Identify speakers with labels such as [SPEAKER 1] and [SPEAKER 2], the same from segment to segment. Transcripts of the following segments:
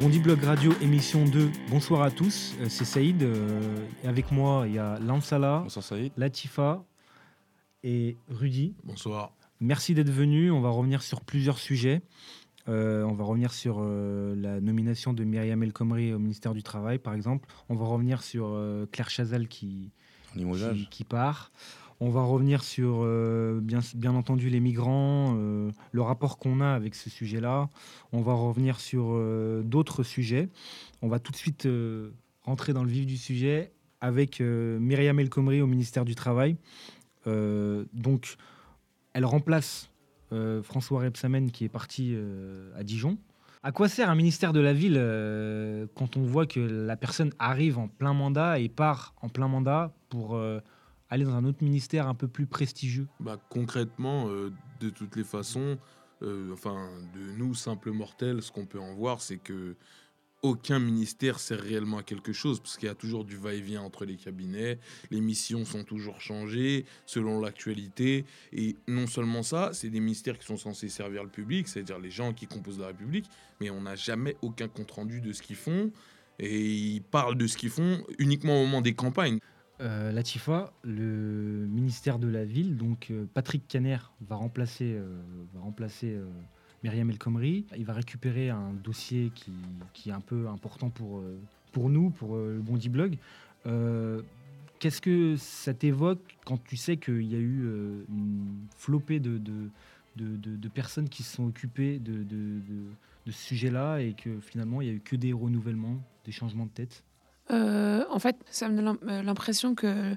[SPEAKER 1] Bondi Blog Radio, émission 2. Bonsoir à tous, euh, c'est Saïd. euh, et avec moi, il y a Lansala,
[SPEAKER 2] Bonsoir Saïd.
[SPEAKER 1] Latifa et Rudy.
[SPEAKER 3] Bonsoir.
[SPEAKER 1] Merci d'être venus. On va revenir sur plusieurs sujets. Euh, on va revenir sur euh, la nomination de Myriam El Khomri au ministère du Travail, par exemple. On va revenir sur euh, Claire Chazal qui part. On va revenir sur, euh, bien, entendu, les migrants, euh, le rapport qu'on a avec ce sujet-là. On va revenir sur euh, d'autres sujets. On va tout de suite rentrer dans le vif du sujet avec Myriam El Khomri au ministère du Travail. Donc, elle remplace François Rebsamen qui est parti à Dijon. À quoi sert un ministère de la ville quand on voit que la personne arrive en plein mandat et part en plein mandat pour aller dans un autre ministère un peu plus prestigieux?
[SPEAKER 3] Bah, concrètement, euh, de toutes les façons, euh, enfin, de nous, simples mortels, ce qu'on peut en voir, c'est que aucun ministère sert réellement à quelque chose, parce qu'il y a toujours du va-et-vient entre les cabinets, les missions sont toujours changées selon l'actualité, et non seulement ça, c'est des ministères qui sont censés servir le public, c'est-à-dire les gens qui composent la République, mais on n'a jamais aucun compte-rendu de ce qu'ils font, et ils parlent de ce qu'ils font uniquement au moment des campagnes.
[SPEAKER 1] Euh, Latifa, le ministère de la ville, donc euh, Patrick Caner va remplacer, euh, va Myriam El Khomri. Il va récupérer un dossier qui, est un peu important pour, nous, pour le Bondi Blog. Qu'est-ce que ça t'évoque quand tu sais qu'il y a eu une flopée de, personnes qui se sont occupées de- de ce sujet-là et que finalement il n'y a eu que des renouvellements, des changements de tête?
[SPEAKER 4] Euh, en fait, ça me donne l'im- l'impression que.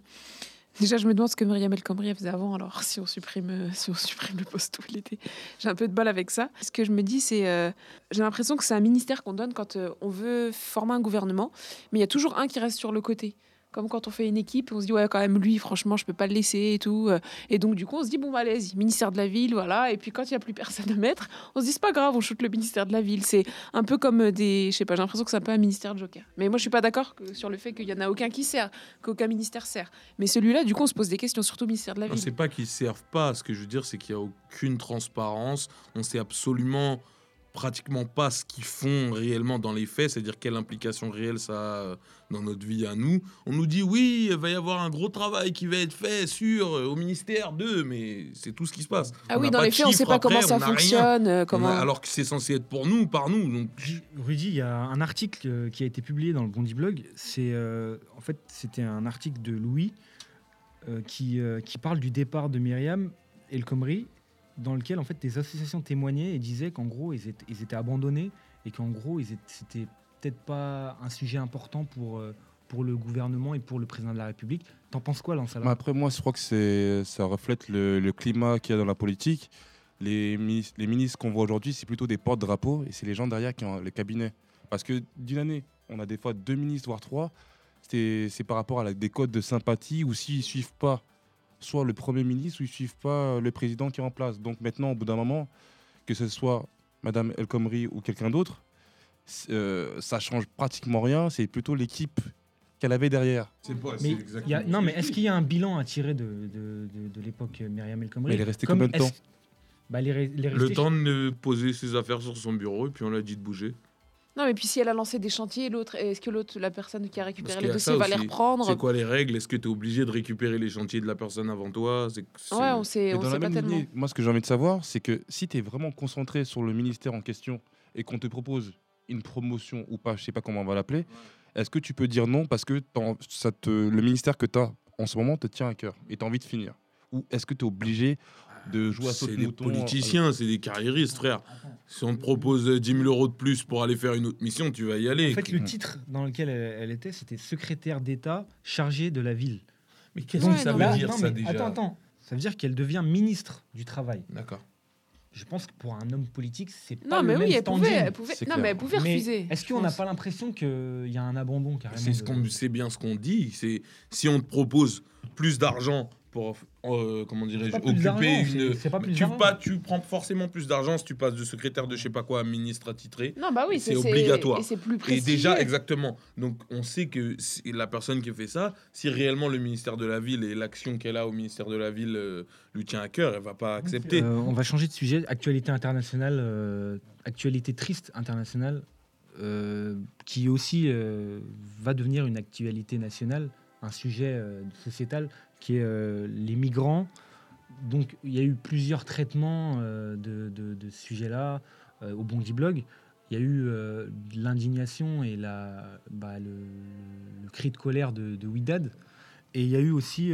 [SPEAKER 4] Déjà, je me demande ce que Myriam El faisait avant. Alors, si on supprime, euh, si on supprime le poste il était, j'ai un peu de bol avec ça. Ce que je me dis, c'est, euh, j'ai l'impression que c'est un ministère qu'on donne quand on veut former un gouvernement, mais il y a toujours un qui reste sur le côté. Comme quand on fait une équipe, on se dit ouais quand même lui, franchement, je peux pas le laisser et tout. Euh, Et donc du coup, on se dit bon bah allez-y, ministère de la ville, voilà. Et puis quand il y a plus personne à mettre, on se dit c'est pas grave, on shoot le ministère de la ville. C'est un peu comme euh, des, je sais pas, j'ai l'impression que c'est un peu un ministère de Joker. Mais moi, je suis pas d'accord sur le fait qu'il y en a aucun qui sert, qu'aucun ministère sert. Mais celui-là, du coup, on se pose des questions, surtout au ministère de la
[SPEAKER 3] Non,
[SPEAKER 4] ville.
[SPEAKER 3] c'est pas qu'ils servent pas. Ce que je veux dire, c'est qu'il n'y a aucune transparence. On sait absolument pratiquement pas ce qu'ils font réellement dans les faits, c'est-à-dire quelle implication réelle ça a euh, dans notre vie à nous. On nous dit oui, il va y avoir un gros travail qui va être fait sur euh, au ministère d'eux, mais c'est tout ce qui se passe.
[SPEAKER 4] Ah
[SPEAKER 3] On
[SPEAKER 4] oui, dans les faits, on sait
[SPEAKER 3] chiffres
[SPEAKER 4] pas comment ça fonctionne, euh,
[SPEAKER 3] On
[SPEAKER 4] comment.
[SPEAKER 3] a- alors que c'est censé être pour nous, par nous. Donc
[SPEAKER 1] Rudy, il y a un article qui a été publié dans le Bondi Blog. C'est euh, en fait c'était un article de Louis euh, qui, euh, qui parle du départ de Myriam El Khomri, dans lequel en fait des associations témoignaient et disaient qu'en gros ils étaient, abandonnés et qu'en gros ils c'était peut-être pas un sujet important pour euh, pour le gouvernement et pour le président de la République. T'en penses quoi,
[SPEAKER 2] Mais après, moi, je crois que ça reflète le, le climat qu'il y a dans la politique. Les, minis- les ministres qu'on voit aujourd'hui, c'est plutôt des porte-drapeaux et c'est les gens derrière qui ont les cabinets. Parce que d'une année, on a des fois deux ministres, voire trois. C'est, par rapport à des codes de sympathie ou s'ils ne suivent pas soit le Premier ministre ou ils ne suivent pas le président qui est en place. Donc maintenant, au bout d'un moment, que ce soit Madame El Khomri ou quelqu'un d'autre, euh, ça change pratiquement rien. C'est plutôt l'équipe qu'elle avait derrière.
[SPEAKER 3] c'est pas.
[SPEAKER 1] Mais il y a- non, mais est-ce qu'il y a un bilan à tirer de, de, de- de l'époque Myriam El Khomri
[SPEAKER 2] il est resté
[SPEAKER 1] Comme
[SPEAKER 2] combien de temps
[SPEAKER 1] bah,
[SPEAKER 3] Le temps de poser ses affaires sur son bureau et puis on l'a dit de bouger.
[SPEAKER 4] Non, mais puis si elle a lancé des chantiers, l'autre, est-ce que l'autre, la personne qui a récupéré les dossiers va les reprendre
[SPEAKER 3] C'est quoi les règles? Est-ce que tu es obligé de récupérer les chantiers de la personne avant toi? C'est- c'est-
[SPEAKER 4] Ouais, on sait, on
[SPEAKER 2] dans
[SPEAKER 4] sait
[SPEAKER 2] la
[SPEAKER 4] pas
[SPEAKER 2] même
[SPEAKER 4] tellement.
[SPEAKER 2] lignée, moi, ce que j'ai envie de savoir, c'est que si tu es vraiment concentré sur le ministère en question et qu'on te propose une promotion ou pas, je sais pas comment on va l'appeler, est-ce que tu peux dire non parce que ça te, le ministère que tu as en ce moment te tient à cœur et tu as envie de finir? Ou est-ce que tu es obligé de jouer à
[SPEAKER 3] C'est des
[SPEAKER 2] mouton
[SPEAKER 3] politiciens, c'est des carriéristes, frère. Si on te propose euh, 10 000 euros de plus pour aller faire une autre mission, tu vas y aller.
[SPEAKER 1] En fait, le titre dans lequel elle, était, c'était secrétaire d'État chargée de la ville.
[SPEAKER 3] mais
[SPEAKER 4] qu'est-ce que ça veut
[SPEAKER 1] là-
[SPEAKER 4] dire,
[SPEAKER 1] non, mais Attends, attends. Ça veut dire qu'elle devient ministre du Travail.
[SPEAKER 3] D'accord.
[SPEAKER 1] Je pense que pour un homme politique, c'est pas
[SPEAKER 4] Non,
[SPEAKER 1] le
[SPEAKER 4] mais
[SPEAKER 1] même
[SPEAKER 4] oui, elle
[SPEAKER 1] standing.
[SPEAKER 4] pouvait, elle pouvait, non,
[SPEAKER 2] clair.
[SPEAKER 4] mais elle pouvait refuser.
[SPEAKER 1] Est-ce qu'on n'a pas l'impression qu'il y a un abandon carrément
[SPEAKER 3] C'est ce
[SPEAKER 1] de-
[SPEAKER 3] qu'on- c'est bien ce qu'on dit. C'est si on te propose plus d'argent pour euh, comment dirais-je occuper une.
[SPEAKER 1] c'est- c'est pas plus
[SPEAKER 3] tu pas, tu prends forcément plus d'argent si tu passes de secrétaire de je sais pas quoi à ministre attitré.
[SPEAKER 4] Non, bah oui,
[SPEAKER 3] C'est
[SPEAKER 4] c'est
[SPEAKER 3] obligatoire.
[SPEAKER 4] Et c'est plus
[SPEAKER 3] Et
[SPEAKER 4] prestigieux.
[SPEAKER 3] déjà, exactement. Donc, on sait que si- la personne qui fait ça, si réellement le ministère de la Ville et l'action qu'elle a au ministère de la Ville euh, lui tient à cœur, elle va pas accepter.
[SPEAKER 1] Euh, on va changer de sujet. Actualité internationale, euh, actualité triste internationale. euh, qui aussi euh, va devenir une actualité nationale, un sujet euh, sociétal, qui est euh, les migrants. Donc il y a eu plusieurs traitements euh, de, de- de ce sujet-là euh, au Bondi Blog. Il y a eu l'indignation et la, bah, le, cri de colère de, de Widad. Et il y a eu aussi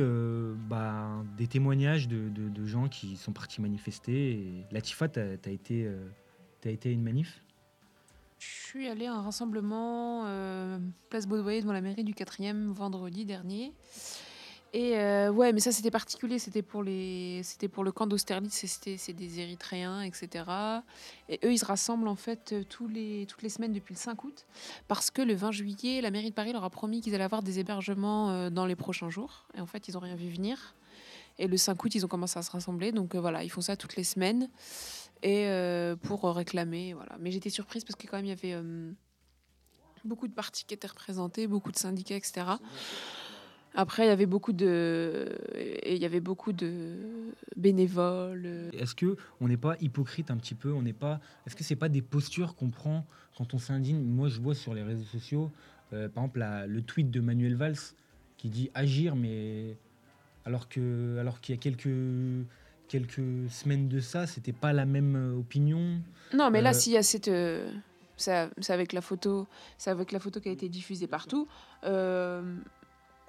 [SPEAKER 1] bah, des témoignages de, de- gens qui sont partis manifester. Latifa, tu as, été, à une manif?
[SPEAKER 4] Je suis allée à un rassemblement place Baudoyer devant la mairie du 4e vendredi dernier. Et euh, ouais, mais ça c'était particulier, c'était pour les, pour le camp d'Austerlitz, c'était c'est des Érythréens, etc. Et eux, ils se rassemblent en fait euh, tous les, toutes les semaines depuis le 5 août, parce que le 20 juillet, la mairie de Paris leur a promis qu'ils allaient avoir des hébergements euh, dans les prochains jours. Et en fait, ils n'ont rien vu venir. Et le 5 août, ils ont commencé à se rassembler. Donc voilà, ils font ça toutes les semaines et pour réclamer. Voilà. Mais j'étais surprise parce que quand même il y avait beaucoup de partis qui étaient représentés, beaucoup de syndicats, etc. Après, il y avait beaucoup de, il y avait beaucoup de bénévoles.
[SPEAKER 1] Est-ce que on n'est pas hypocrite un petit peu? On n'est pas. Est-ce que c'est pas des postures qu'on prend quand on s'indigne? Moi, je vois sur les réseaux sociaux, euh, par exemple, la- le tweet de Manuel Valls qui dit agir, mais alors que, alors qu'il y a quelques quelques semaines de ça, c'était pas la même euh, opinion.
[SPEAKER 4] Non, mais là,
[SPEAKER 1] Euh,
[SPEAKER 4] s'il y a cette, euh, ça- c'est avec la photo, c'est avec la photo qui a été diffusée partout. euh,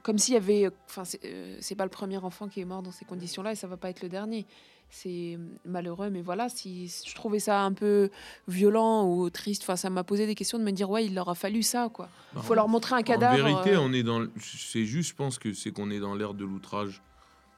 [SPEAKER 4] comme s'il y avait, enfin, c'est euh, c'est pas le premier enfant qui est mort dans ces conditions-là et ça va pas être le dernier. C'est malheureux, mais voilà, si je trouvais ça un peu violent ou triste, enfin, ça m'a posé des questions de me dire, ouais, il leur a fallu ça, quoi.
[SPEAKER 3] Bah,
[SPEAKER 4] faut leur montrer un
[SPEAKER 3] En
[SPEAKER 4] cadavre.
[SPEAKER 3] vérité,
[SPEAKER 4] euh,
[SPEAKER 3] on est dans. C'est juste, je pense que c'est qu'on est dans l'ère de l'outrage.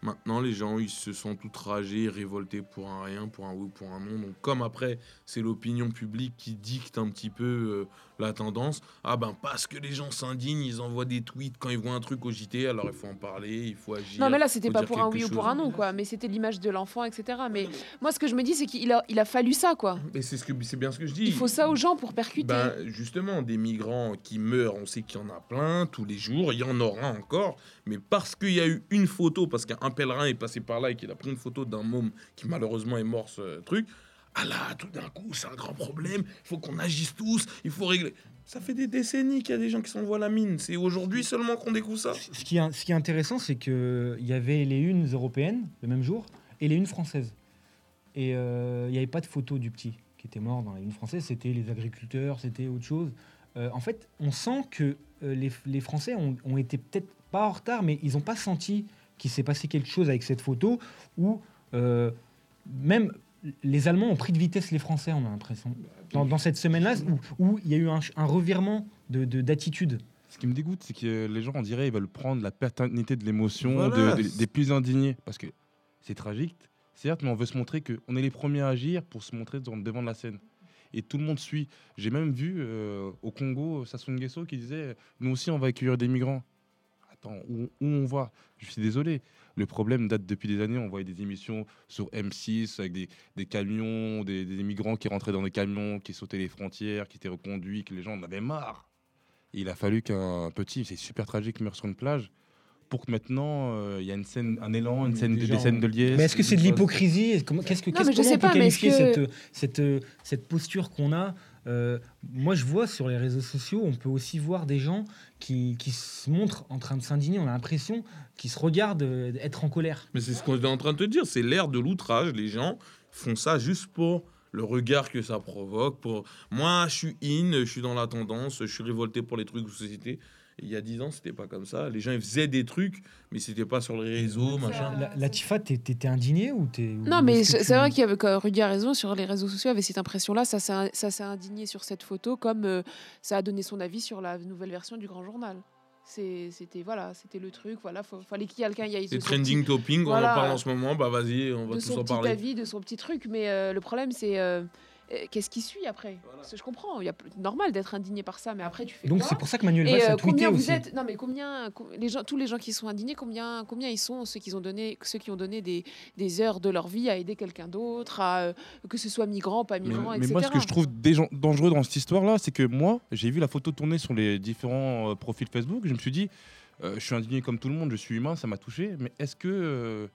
[SPEAKER 3] Maintenant, les gens, ils se sont outragés, révoltés pour un rien, pour un oui, ou pour un non. Donc, comme après, c'est l'opinion publique qui dicte un petit peu euh, la tendance. Ah ben, parce que les gens s'indignent, ils envoient des tweets quand ils voient un truc au JT, alors il faut en parler, il faut agir.
[SPEAKER 4] Non, mais là, c'était pas pour un oui ou pour un non, quoi. Mais c'était l'image de l'enfant, etc. Mais moi, ce que je me dis, c'est qu'il a, il a fallu ça, quoi.
[SPEAKER 3] Mais c'est ce que c'est bien ce que je dis.
[SPEAKER 4] Il faut ça aux gens pour percuter.
[SPEAKER 3] Ben, justement, des migrants qui meurent, on sait qu'il y en a plein tous les jours, il y en aura encore, mais parce qu'il y a eu une photo, parce qu'un pèlerin est passé par là et qu'il a pris une photo d'un môme qui malheureusement est mort, ce truc, ah là, tout d'un coup, c'est un grand problème, il faut qu'on agisse tous, il faut régler. Ça fait des décennies qu'il y a des gens qui s'envoient la mine, c'est aujourd'hui seulement qu'on découvre ça.
[SPEAKER 1] Ce qui est, intéressant, c'est qu'il y avait les unes européennes le même jour et les unes françaises. Et euh, il n'y avait pas de photo du petit qui était mort dans les unes françaises, c'était les agriculteurs, c'était autre chose. Euh, en fait, on sent que euh, les, Français ont été peut-être pas en retard, mais ils n'ont pas senti qu'il s'est passé quelque chose avec cette photo, où euh, même les Allemands ont pris de vitesse les Français, on a l'impression. Dans, dans cette semaine-là, où, où il y a eu un, un revirement de- de- d'attitude.
[SPEAKER 2] Ce qui me dégoûte, c'est que les gens, on dirait, ils veulent prendre la paternité de l'émotion
[SPEAKER 3] Voilà.
[SPEAKER 2] de- de- des plus indignés. Parce que c'est tragique, certes, mais on veut se montrer qu'on est les premiers à agir pour se montrer devant devant de la scène. Et tout le monde suit. J'ai même vu euh, au Congo Sassou Nguesso qui disait Nous aussi, on va accueillir des migrants. Attends, où, où on va? Je suis désolé. Le problème date depuis des années. On voyait des émissions sur M6 avec des, des camions, des, des migrants qui rentraient dans des camions, qui sautaient les frontières, qui étaient reconduits, que les gens en avaient marre. Et il a fallu qu'un petit, c'est super tragique, meure sur une plage pour que maintenant euh, il y a une scène, un élan, une scène, des scènes de liesse.
[SPEAKER 1] Mais est-ce que c'est de l'hypocrisie? Qu'est-ce que,
[SPEAKER 4] Non,
[SPEAKER 1] qu'est-ce-
[SPEAKER 4] mais je
[SPEAKER 1] comment
[SPEAKER 4] sais
[SPEAKER 1] on peut
[SPEAKER 4] pas,
[SPEAKER 1] qualifier
[SPEAKER 4] que-
[SPEAKER 1] cette, cette, cette posture qu'on a Euh, Moi, je vois sur les réseaux sociaux, on peut aussi voir des gens qui, se montrent en train de s'indigner. On a l'impression qu'ils se regardent euh, être en colère.
[SPEAKER 3] Mais c'est ce qu'on est en train de te dire, c'est l'ère de l'outrage. Les gens font ça juste pour le regard que ça provoque. Pour moi, je suis in, je suis dans la tendance, je suis révolté pour les trucs de société. Il y a dix ans, c'était pas comme ça. Les gens ils faisaient des trucs, mais c'était pas sur les réseaux, machin.
[SPEAKER 1] La, Latifa, t'es- t'étais indigné ou t'es ou
[SPEAKER 4] Non, mais c'est vrai qu'il y avait, que Rudy a raison, sur les réseaux sociaux, avait cette impression-là, ça s'est ça s'est indigné sur cette photo, comme euh, ça a donné son avis sur la nouvelle version du Grand Journal. C'était voilà, c'était le truc, voilà, faut, fallait qu'il y ait quelqu'un y aille de
[SPEAKER 3] C'est
[SPEAKER 4] son
[SPEAKER 3] trending topping,
[SPEAKER 4] Voilà.
[SPEAKER 3] on en parle en ce moment, bah vas-y, on
[SPEAKER 4] petit-
[SPEAKER 3] va
[SPEAKER 4] de
[SPEAKER 3] tous
[SPEAKER 4] son
[SPEAKER 3] en
[SPEAKER 4] petit
[SPEAKER 3] parler.
[SPEAKER 4] avis, de son petit truc, mais euh, le problème c'est euh, qu'est-ce qui suit après? Parce que je comprends, il y a plus- normal d'être indigné par ça, mais après tu fais
[SPEAKER 1] Donc c'est pour ça que Manuel
[SPEAKER 4] et
[SPEAKER 1] Valls
[SPEAKER 4] euh,
[SPEAKER 1] a tweeté
[SPEAKER 4] combien vous
[SPEAKER 1] aussi.
[SPEAKER 4] êtes Non, mais combien co- les gens, tous les gens qui sont indignés, combien, combien ils sont ceux qui ont donné, ceux qui ont donné des, des heures de leur vie à aider quelqu'un d'autre, à euh, que ce soit migrant, pas
[SPEAKER 2] Mais,
[SPEAKER 4] migrant,
[SPEAKER 2] mais
[SPEAKER 4] etc.
[SPEAKER 2] moi, ce que je trouve dangereux dans cette histoire-là, c'est que moi, j'ai vu la photo tourner sur les différents euh, profils Facebook. Je me suis dit, euh, je suis indigné comme tout le monde, je suis humain, ça m'a touché. Mais est-ce que euh,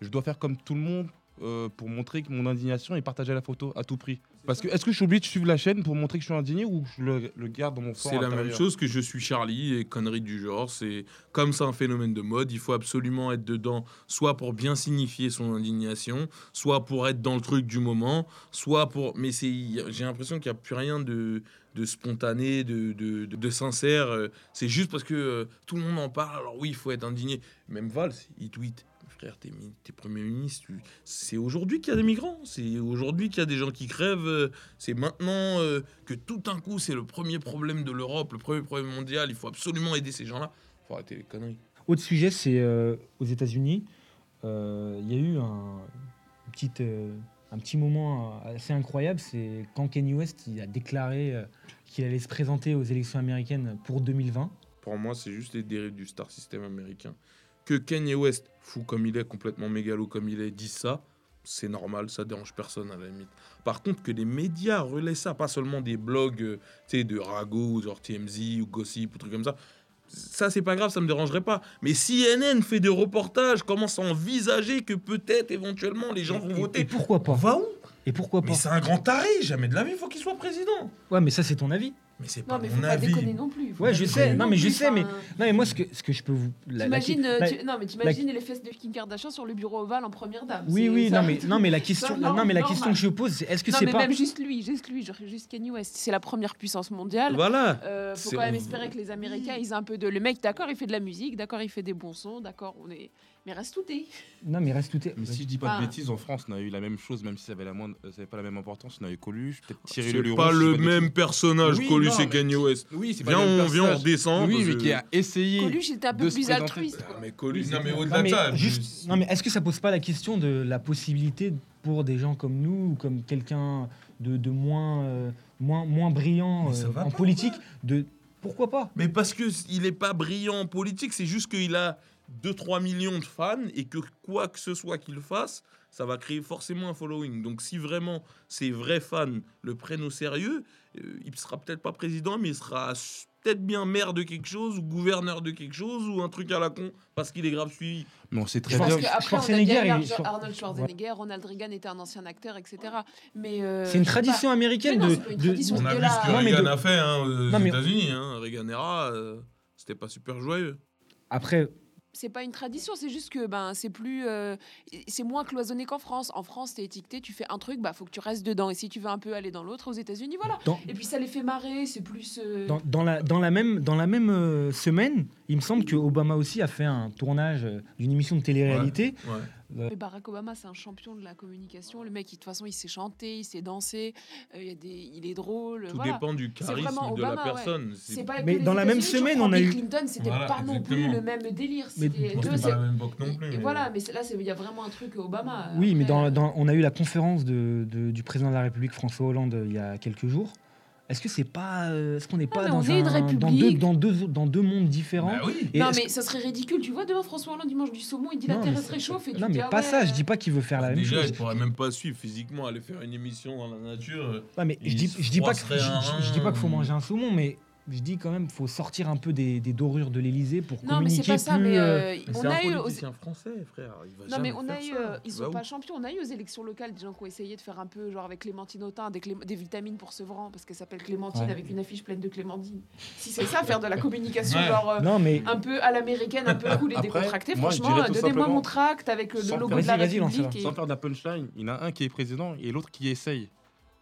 [SPEAKER 2] je dois faire comme tout le monde euh, pour montrer que mon indignation et partager la photo à tout prix Parce que est-ce que je suis obligé de suivre la chaîne pour montrer que je suis indigné ou je le, le garde dans mon fort
[SPEAKER 3] C'est la même chose que je suis Charlie et conneries du genre. C'est comme c'est un phénomène de mode, il faut absolument être dedans, soit pour bien signifier son indignation, soit pour être dans le truc du moment, soit pour. Mais c'est, j'ai l'impression qu'il n'y a plus rien de, de spontané, de, de, de- de sincère. Euh, C'est juste parce que euh, tout le monde en parle. Alors oui, il faut être indigné. Même Valls, il tweet. Frère, t'es, t'es Premier ministre. tu- C'est aujourd'hui qu'il y a des migrants. C'est aujourd'hui qu'il y a des gens qui crèvent. euh, C'est maintenant euh, que tout d'un coup, c'est le premier problème de l'Europe, le premier problème mondial. Il faut absolument aider ces gens-là. faut arrêter les conneries.
[SPEAKER 1] Autre sujet, c'est euh, aux États-Unis. euh, Il y a eu un, une petite, euh, un petit moment assez incroyable. C'est quand Kanye West il a déclaré qu'il allait se présenter aux élections américaines pour 2020.
[SPEAKER 3] Pour moi, c'est juste les dérives du star system américain. Que Kanye West, fou comme il est, complètement mégalo comme il est, dise ça, c'est normal, ça dérange personne à la limite. Par contre, que les médias relaient ça, pas seulement des blogs euh, tu sais, de rago, genre TMZ ou Gossip ou trucs comme ça, ça c'est pas grave, ça me dérangerait pas. Mais CNN fait des reportages, commence à envisager que peut-être éventuellement les gens vont
[SPEAKER 1] Et- Et,
[SPEAKER 3] voter.
[SPEAKER 1] pourquoi pas?
[SPEAKER 3] Va où?
[SPEAKER 1] Et pourquoi pas?
[SPEAKER 3] Mais c'est un grand taré, jamais de la vie, il faut qu'il soit président.
[SPEAKER 1] Ouais, mais ça c'est ton avis.
[SPEAKER 3] Mais c'est pas
[SPEAKER 4] Non, mais
[SPEAKER 3] mon
[SPEAKER 4] faut pas
[SPEAKER 3] avis.
[SPEAKER 4] déconner non plus. faut
[SPEAKER 1] Ouais,
[SPEAKER 4] pas
[SPEAKER 1] je
[SPEAKER 4] déconner
[SPEAKER 1] sais. Non, mais je
[SPEAKER 4] plus,
[SPEAKER 1] sais, mais-
[SPEAKER 4] enfin,
[SPEAKER 1] Non, mais moi ce que ce que je peux vous. la- la-
[SPEAKER 4] T'imagines, euh,
[SPEAKER 1] la-
[SPEAKER 4] tu- non mais t'imagines les fesses de Kim Kardashian sur le bureau ovale en première dame.
[SPEAKER 1] Oui,
[SPEAKER 4] c'est-
[SPEAKER 1] oui,
[SPEAKER 4] ça-
[SPEAKER 1] non mais non mais la question, non, mais la
[SPEAKER 4] normal.
[SPEAKER 1] question que je pose, c'est est-ce que
[SPEAKER 4] non
[SPEAKER 1] c'est
[SPEAKER 4] mais
[SPEAKER 1] pas
[SPEAKER 4] même juste lui, juste lui, genre juste Kanye West, c'est la première puissance mondiale.
[SPEAKER 3] Voilà.
[SPEAKER 4] Euh, faut
[SPEAKER 3] C'est-
[SPEAKER 4] quand même espérer que les Américains ils aient un peu de. Le mec, d'accord, il fait de la musique, d'accord, il fait des bons sons, d'accord, on est. Mais reste tout est.
[SPEAKER 1] Non, mais reste tout est.
[SPEAKER 2] Mais si je dis pas
[SPEAKER 4] Ah.
[SPEAKER 2] de bêtises, en France, on a eu la même chose, même si ça avait, la moindre, euh, ça avait pas la même importance. On a eu Coluche, peut-être Thierry
[SPEAKER 3] C'est
[SPEAKER 2] Leroux.
[SPEAKER 3] pas le même personnage,
[SPEAKER 2] Oui,
[SPEAKER 3] Coluche
[SPEAKER 2] non,
[SPEAKER 3] et Kanye West.
[SPEAKER 2] Oui, c'est pas
[SPEAKER 3] Viens,
[SPEAKER 2] le même
[SPEAKER 3] on, viens, on redescend.
[SPEAKER 2] Oui, mais
[SPEAKER 3] que-
[SPEAKER 2] qui a essayé.
[SPEAKER 4] Coluche il était un peu plus altruiste.
[SPEAKER 3] Ah,
[SPEAKER 4] quoi.
[SPEAKER 3] mais Coluche, non,
[SPEAKER 2] c'est
[SPEAKER 3] mais au-delà
[SPEAKER 1] Non,
[SPEAKER 3] de ça.
[SPEAKER 1] juste, non, mais est-ce que ça pose pas la question de la possibilité pour des gens comme nous, ou comme quelqu'un de, de moins, euh, moins, moins brillant euh, en
[SPEAKER 3] pas,
[SPEAKER 1] politique, de pourquoi pas?
[SPEAKER 3] Mais parce que il est pas brillant en politique, c'est juste qu'il a 2-3 millions de fans et que quoi que ce soit qu'il fasse, ça va créer forcément un following. Donc si vraiment ces vrais fans le prennent au sérieux, euh, il sera peut-être pas président, mais il sera peut-être bien maire de quelque chose ou gouverneur de quelque chose ou un truc à la con parce qu'il est grave suivi.
[SPEAKER 2] Mais on sait très
[SPEAKER 1] Je pense
[SPEAKER 2] bien.
[SPEAKER 4] on a Arnold-
[SPEAKER 1] Schwar-
[SPEAKER 4] Arnold Schwarzenegger, Ronald Reagan était un ancien acteur, etc. Mais euh,
[SPEAKER 1] C'est une
[SPEAKER 4] pas.
[SPEAKER 1] tradition américaine
[SPEAKER 4] Mais non,
[SPEAKER 1] de,
[SPEAKER 4] c'est pas une
[SPEAKER 1] de-
[SPEAKER 4] tradition.
[SPEAKER 3] On a vu ce que
[SPEAKER 1] Non,
[SPEAKER 3] Reagan
[SPEAKER 1] de-
[SPEAKER 3] a fait hein, aux
[SPEAKER 1] mais-
[SPEAKER 3] États-Unis. Hein. Reagan era, euh, c'était pas super joyeux.
[SPEAKER 1] Après,
[SPEAKER 4] C'est pas une tradition, c'est juste que ben c'est plus, euh, c'est moins cloisonné qu'en France. En France, t'es étiqueté, tu fais un truc, bah faut que tu restes dedans. Et si tu veux un peu aller dans l'autre, aux États-Unis, voilà.
[SPEAKER 1] dans,
[SPEAKER 4] Et puis ça les fait marrer, c'est plus. euh,
[SPEAKER 1] dans, dans la, dans la même, dans la même euh, semaine, il me semble que Obama aussi a fait un tournage euh, d'une émission de télé-réalité.
[SPEAKER 3] Ouais.
[SPEAKER 4] Mais Barack Obama, c'est un champion de la communication. Le mec, il- de toute façon, il sait chanter, il sait danser, euh, il, y a des, il est drôle.
[SPEAKER 3] Tout
[SPEAKER 4] voilà.
[SPEAKER 3] dépend du charisme de
[SPEAKER 4] Obama,
[SPEAKER 3] la
[SPEAKER 4] ouais.
[SPEAKER 3] personne.
[SPEAKER 4] C'est pas
[SPEAKER 1] Mais dans la même semaine, on a eu-
[SPEAKER 4] Clinton, c'était
[SPEAKER 3] Voilà,
[SPEAKER 4] pas non plus le même délire.
[SPEAKER 1] Mais-
[SPEAKER 4] deux,
[SPEAKER 3] pas la même époque non plus.
[SPEAKER 4] Et
[SPEAKER 3] mais-
[SPEAKER 4] voilà, mais là, il y a vraiment un truc Obama.
[SPEAKER 1] Oui, mais dans,
[SPEAKER 4] euh,
[SPEAKER 1] dans- on a eu la conférence de, de- du président de la République François Hollande euh, il y a quelques jours. Est-ce que c'est pas, euh, est-ce qu'on n'est pas
[SPEAKER 4] mais
[SPEAKER 1] dans,
[SPEAKER 4] on est une
[SPEAKER 1] un- dans deux, dans deux dans deux mondes différents
[SPEAKER 3] Bah oui.
[SPEAKER 1] Et
[SPEAKER 4] Non,
[SPEAKER 1] est-ce
[SPEAKER 4] mais ça serait ridicule. Tu vois, demain, François Hollande, il mange du saumon, il dit la
[SPEAKER 1] Non,
[SPEAKER 4] Terre elle se réchauffe. Et tu
[SPEAKER 1] Non,
[SPEAKER 4] te dis,
[SPEAKER 1] mais
[SPEAKER 4] ah
[SPEAKER 1] pas
[SPEAKER 4] ouais,
[SPEAKER 1] ça. Je dis pas qu'il veut faire la même
[SPEAKER 3] Déjà,
[SPEAKER 1] chose.
[SPEAKER 3] il pourrait même pas suivre physiquement, aller faire une émission dans la nature.
[SPEAKER 1] Ouais, mais je
[SPEAKER 3] il
[SPEAKER 1] dis,
[SPEAKER 3] se
[SPEAKER 1] je dis pas que
[SPEAKER 3] froisserait un
[SPEAKER 1] je, je- je dis pas qu'il faut
[SPEAKER 3] rein.
[SPEAKER 1] manger un saumon, mais je dis quand même faut sortir un peu des, des dorures de l'Élysée pour
[SPEAKER 4] Non, mais c'est
[SPEAKER 1] communiquer
[SPEAKER 4] pas ça.
[SPEAKER 1] plus.
[SPEAKER 4] Mais
[SPEAKER 1] euh,
[SPEAKER 4] euh,
[SPEAKER 3] Mais
[SPEAKER 4] on
[SPEAKER 3] c'est un
[SPEAKER 4] a eu. aux-
[SPEAKER 3] français, frère. Il va
[SPEAKER 4] Non mais on a
[SPEAKER 3] faire
[SPEAKER 4] eu,
[SPEAKER 3] ça.
[SPEAKER 4] euh, ils sont
[SPEAKER 3] où
[SPEAKER 4] pas champions. On a eu aux élections locales des gens qui ont essayé de faire un peu genre avec Clémentine Autain des, clé- des vitamines pour Sevran parce qu'elle s'appelle Clémentine
[SPEAKER 1] Ouais.
[SPEAKER 4] avec une affiche pleine de clémentine. Si c'est ça faire de la communication
[SPEAKER 3] Ouais.
[SPEAKER 4] genre euh,
[SPEAKER 1] Non, mais
[SPEAKER 4] un peu à l'américaine, un peu cool et
[SPEAKER 2] Après,
[SPEAKER 4] décontracté.
[SPEAKER 2] moi,
[SPEAKER 4] Franchement, donnez-moi mon tract avec le logo de la République.
[SPEAKER 2] Sans faire de la punchline, il y en a un qui est président et l'autre qui essaye.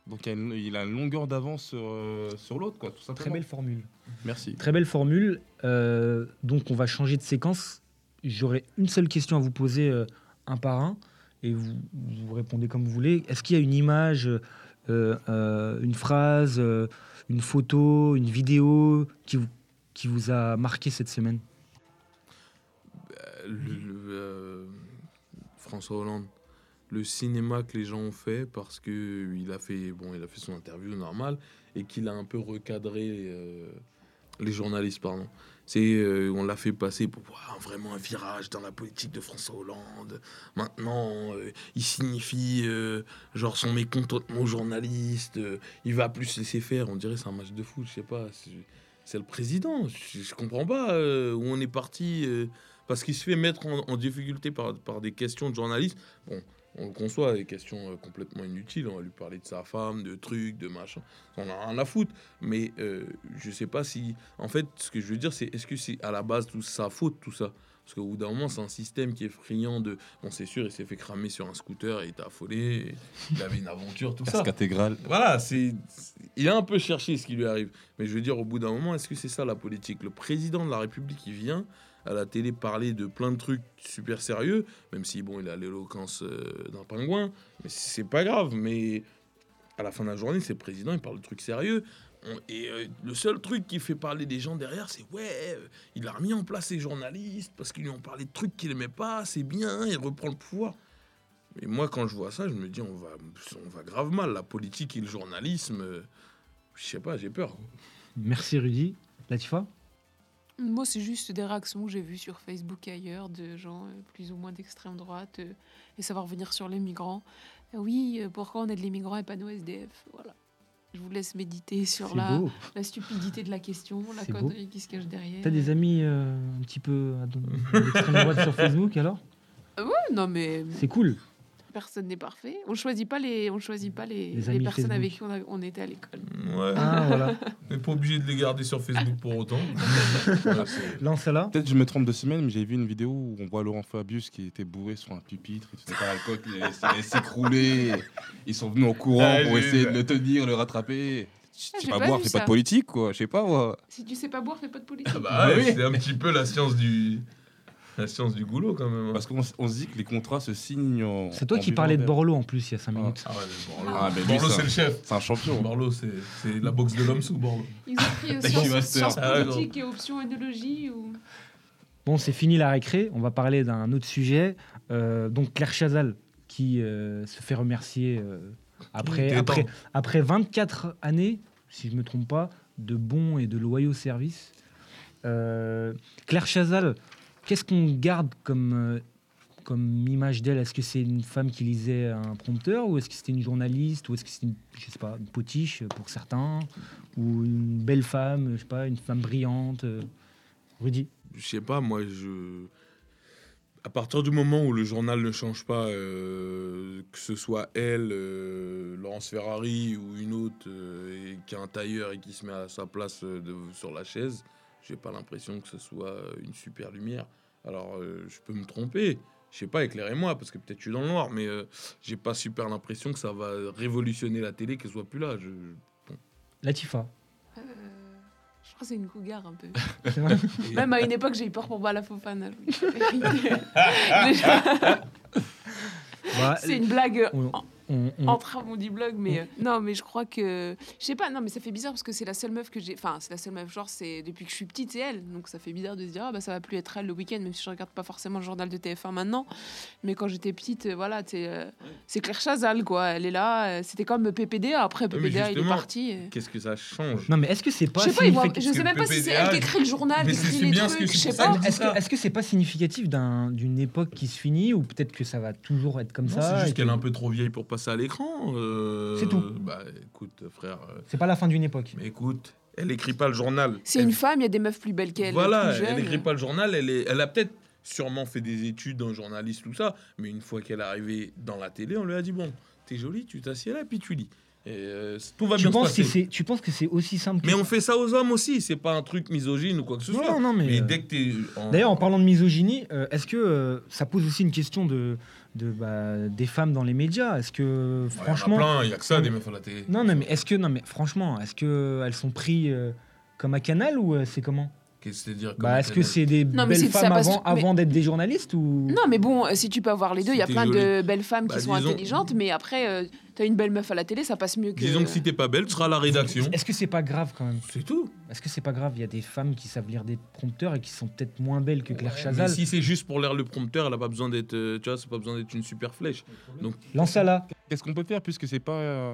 [SPEAKER 2] Donc il, a une, il a une longueur d'avance sur, euh, sur l'autre, quoi, tout simplement.
[SPEAKER 1] très belle formule.
[SPEAKER 2] Merci.
[SPEAKER 1] Très belle formule. Euh, donc on va changer de séquence. J'aurais une seule question à vous poser euh, un par un et vous, vous répondez comme vous voulez. Est-ce qu'il y a une image, euh, euh, une phrase, euh, une photo, une vidéo qui vous, qui vous a marqué cette semaine?
[SPEAKER 3] Le- le, François Hollande, le cinéma que les gens ont fait parce que il a fait bon, il a fait son interview normal et qu'il a un peu recadré euh, les journalistes, pardon. C'est euh, on l'a fait passer pour voir vraiment un virage dans la politique de François Hollande. Maintenant, euh, il signifie genre son mécontentement aux journalistes. il va plus se laisser faire. On dirait c'est un match de foot, je sais pas. c'est- le président. Je, je comprends pas où on est parti. parce qu'il se fait mettre en, en difficulté par, par des questions de journalistes. Bon, on le conçoit, des questions euh, complètement inutiles. On va lui parler de sa femme, de trucs, de machin. On a rien à foutre. Mais euh, je sais pas si. En fait, ce que je veux dire, c'est est-ce que c'est à la base tout sa faute, tout ça? Parce qu'au bout d'un moment, c'est un système qui est friand de. Bon, c'est sûr, il s'est fait cramer sur un scooter, il était affolé, il avait une aventure, tout ça.
[SPEAKER 2] Intégral.
[SPEAKER 3] Voilà, c'est. Il a un peu cherché ce qui lui arrive. Mais je veux dire, au bout d'un moment, est-ce que c'est ça la politique? Le président de la République, il vient à la télé parler de plein de trucs super sérieux, même si, bon, il a l'éloquence euh, d'un pingouin, mais c'est pas grave. Mais à la fin de la journée, c'est le président, il parle de trucs sérieux. Et euh, le seul truc qui fait parler des gens derrière, c'est ouais, euh, il a remis en place les journalistes parce qu'ils lui ont parlé de trucs qu'il aimait pas, c'est bien, il reprend le pouvoir. Mais moi, quand je vois ça, je me dis, on va, on va grave mal. La politique et le journalisme, je sais pas, j'ai peur.
[SPEAKER 1] Merci Rudy. Latifa?
[SPEAKER 4] Moi, c'est juste des réactions que j'ai vues sur Facebook et ailleurs de gens euh, plus ou moins d'extrême droite euh, et va revenir sur les migrants. Euh, oui, pourquoi on aide les migrants et pas nos SDF Voilà. Je vous laisse méditer sur la, stupidité de la question, la
[SPEAKER 1] beau.
[SPEAKER 4] connerie qui se cache derrière.
[SPEAKER 1] T'as des amis euh, un petit peu d'extrême droite sur Facebook alors?
[SPEAKER 4] Ouais, non, mais
[SPEAKER 1] C'est cool.
[SPEAKER 4] Personne n'est parfait. On choisit pas les, on choisit pas les,
[SPEAKER 1] Les
[SPEAKER 4] personnes
[SPEAKER 1] Facebook.
[SPEAKER 4] avec qui on, a- on était à l'école.
[SPEAKER 3] Ouais.
[SPEAKER 1] Ah voilà.
[SPEAKER 3] On n'est pas obligé de les garder sur Facebook pour autant. Voilà, c'est-
[SPEAKER 1] Lance là.
[SPEAKER 2] Peut-être je me trompe de semaine, mais j'ai vu une vidéo où on voit Laurent Fabius qui était bourré sur un pupitre, il faisait il s'écrouler. Ils sont venus en courant
[SPEAKER 3] Ah,
[SPEAKER 2] pour essayer de le tenir, le rattraper. Je
[SPEAKER 4] Ah,
[SPEAKER 2] sais pas
[SPEAKER 4] pas
[SPEAKER 2] boire, fais
[SPEAKER 4] ça.
[SPEAKER 2] pas de politique, quoi. Je sais pas, moi.
[SPEAKER 4] Si tu sais pas boire, fais pas de politique.
[SPEAKER 3] Ah bah ouais,
[SPEAKER 2] Oui.
[SPEAKER 3] c'est un petit peu la science du, la science du goulot quand même. hein.
[SPEAKER 2] Parce qu'on on se dit que les contrats se signent en.
[SPEAKER 1] C'est toi
[SPEAKER 2] en
[SPEAKER 1] qui parlais de. Borloo en plus il y a 5 minutes.
[SPEAKER 3] Ah ouais, mais Borloo,
[SPEAKER 2] Ah, mais lui,
[SPEAKER 3] Borloo,
[SPEAKER 2] ça-
[SPEAKER 3] c'est le chef.
[SPEAKER 2] C'est un champion.
[SPEAKER 3] Borloo, c'est c'est la boxe de l'homme sous Borloo.
[SPEAKER 4] Ils ont pris
[SPEAKER 2] Thank
[SPEAKER 4] sciences,
[SPEAKER 3] Ah
[SPEAKER 4] politiques et options œnologie ou...
[SPEAKER 1] Bon, c'est fini la récré. On va parler d'un autre sujet. Euh, donc Claire Chazal qui euh, se fait remercier euh, après, après, après 24 années, si je ne me trompe pas, de bons et de loyaux services. Euh, Claire Chazal, qu'est-ce qu'on garde comme, euh, comme image d'elle? Est-ce que c'est une femme qui lisait un prompteur ou est-ce que c'était une journaliste ou est-ce que c'était une, je sais pas, une potiche pour certains ou une belle femme, je sais pas, une femme brillante euh, Rudy?
[SPEAKER 3] Je sais pas, moi, je. À partir du moment où le journal ne change pas, euh, que ce soit elle, Laurence Ferrari ou une autre qui a un tailleur et qui se met à sa place sur la chaise, j'ai pas l'impression que ce soit une super lumière. Alors, euh, je peux me tromper. Je sais pas, éclairez-moi, parce que peut-être je suis dans le noir, mais euh, j'ai pas super l'impression que ça va révolutionner la télé, qu'elle soit plus là. Je...
[SPEAKER 1] Latifa.
[SPEAKER 4] Euh, je crois que c'est une cougar un peu. Même à une époque, j'ai eu peur pour Fofana. Déjà,
[SPEAKER 1] Bah,
[SPEAKER 4] c'est une blague
[SPEAKER 1] on- on-
[SPEAKER 4] entre mon dit blog, mais euh, non, mais je crois que je sais pas, non, mais ça fait bizarre parce que c'est la seule meuf que j'ai, enfin, c'est la seule meuf, genre, c'est depuis que je suis petite, c'est elle, donc ça fait bizarre de se dire, ah bah ça va plus être elle le week-end, même si je regarde pas forcément le journal de TF1 maintenant, mais quand j'étais petite, euh, voilà, c'est euh, c'est Claire Chazal, quoi, elle est là, euh, c'était comme PPDA, après PPDA il est parti.
[SPEAKER 3] Qu'est-ce que ça change
[SPEAKER 1] Non, mais est-ce que c'est pas
[SPEAKER 4] Je sais pas, ils voient-
[SPEAKER 1] significatif
[SPEAKER 4] je sais même pas si c'est elle qui écrit le journal,
[SPEAKER 3] Mais
[SPEAKER 4] qui
[SPEAKER 3] bien ce que
[SPEAKER 4] trucs, je sais pas.
[SPEAKER 1] Est-ce que est-ce que c'est pas significatif d'un- d'une époque qui se finit ou peut-être que ça va toujours être comme
[SPEAKER 3] Non,
[SPEAKER 1] ça
[SPEAKER 3] c'est juste
[SPEAKER 1] que-
[SPEAKER 3] qu'elle est un peu trop vieille pour passer à l'écran. euh,
[SPEAKER 1] C'est tout.
[SPEAKER 3] Bah écoute, frère. euh,
[SPEAKER 1] C'est pas la fin d'une époque.
[SPEAKER 3] mais écoute, elle écrit pas le journal.
[SPEAKER 4] C'est
[SPEAKER 3] Elle-
[SPEAKER 4] une femme, il y a des meufs plus belles qu'elle.
[SPEAKER 3] Voilà,
[SPEAKER 4] plus
[SPEAKER 3] elle écrit pas le journal. Elle, est, elle a peut-être sûrement fait des études en journaliste, tout ça. Mais une fois qu'elle est arrivée dans la télé, on lui a dit bon, t'es jolie, tu t'assieds là, puis tu lis. Et euh, tout va
[SPEAKER 1] Tu
[SPEAKER 3] bien se
[SPEAKER 1] penses, que
[SPEAKER 3] passer.
[SPEAKER 1] c'est, tu penses que c'est aussi simple que
[SPEAKER 3] Mais on fait ça aux hommes aussi. C'est pas un truc misogyne ou quoi que ce
[SPEAKER 1] Non,
[SPEAKER 3] soit.
[SPEAKER 1] non, non, mais,
[SPEAKER 3] mais
[SPEAKER 1] euh,
[SPEAKER 3] dès que
[SPEAKER 1] D'ailleurs, en parlant de misogynie, euh, est-ce que euh, ça pose aussi une question de, de bah, des femmes dans les médias Est-ce que
[SPEAKER 3] Ouais, il y en a
[SPEAKER 1] franchement,
[SPEAKER 3] plein, il y a que ça des meufs à la télé.
[SPEAKER 1] non, non, mais est-ce que non, mais franchement, est-ce que elles sont prises euh, comme à Canal ou euh, c'est comment?
[SPEAKER 3] C'est-à-dire
[SPEAKER 1] Bah, est-ce que c'est des
[SPEAKER 4] Non,
[SPEAKER 1] belles
[SPEAKER 4] ça
[SPEAKER 1] femmes
[SPEAKER 4] passe-
[SPEAKER 1] avant,
[SPEAKER 4] mais-
[SPEAKER 1] d'être des journalistes ou?
[SPEAKER 4] Non, mais bon, euh, si tu peux avoir les deux, il y a plein de belles femmes qui
[SPEAKER 3] Bah,
[SPEAKER 4] sont intelligentes, mais après, euh, t'as une belle meuf à la télé, ça passe mieux que.
[SPEAKER 3] Disons que si t'es pas belle, tu seras à la rédaction.
[SPEAKER 1] Est-ce que c'est pas grave quand même?
[SPEAKER 3] C'est tout.
[SPEAKER 1] Est-ce que c'est pas grave Il y a des femmes qui savent lire des prompteurs et qui sont peut-être moins belles que Claire
[SPEAKER 3] Ouais,
[SPEAKER 1] Chazal?
[SPEAKER 3] Mais si c'est juste pour lire le prompteur, elle a pas besoin d'être, euh, tu vois, c'est pas besoin d'être une super flèche.
[SPEAKER 1] Lance là.
[SPEAKER 2] Qu'est-ce qu'on peut faire puisque c'est pas euh,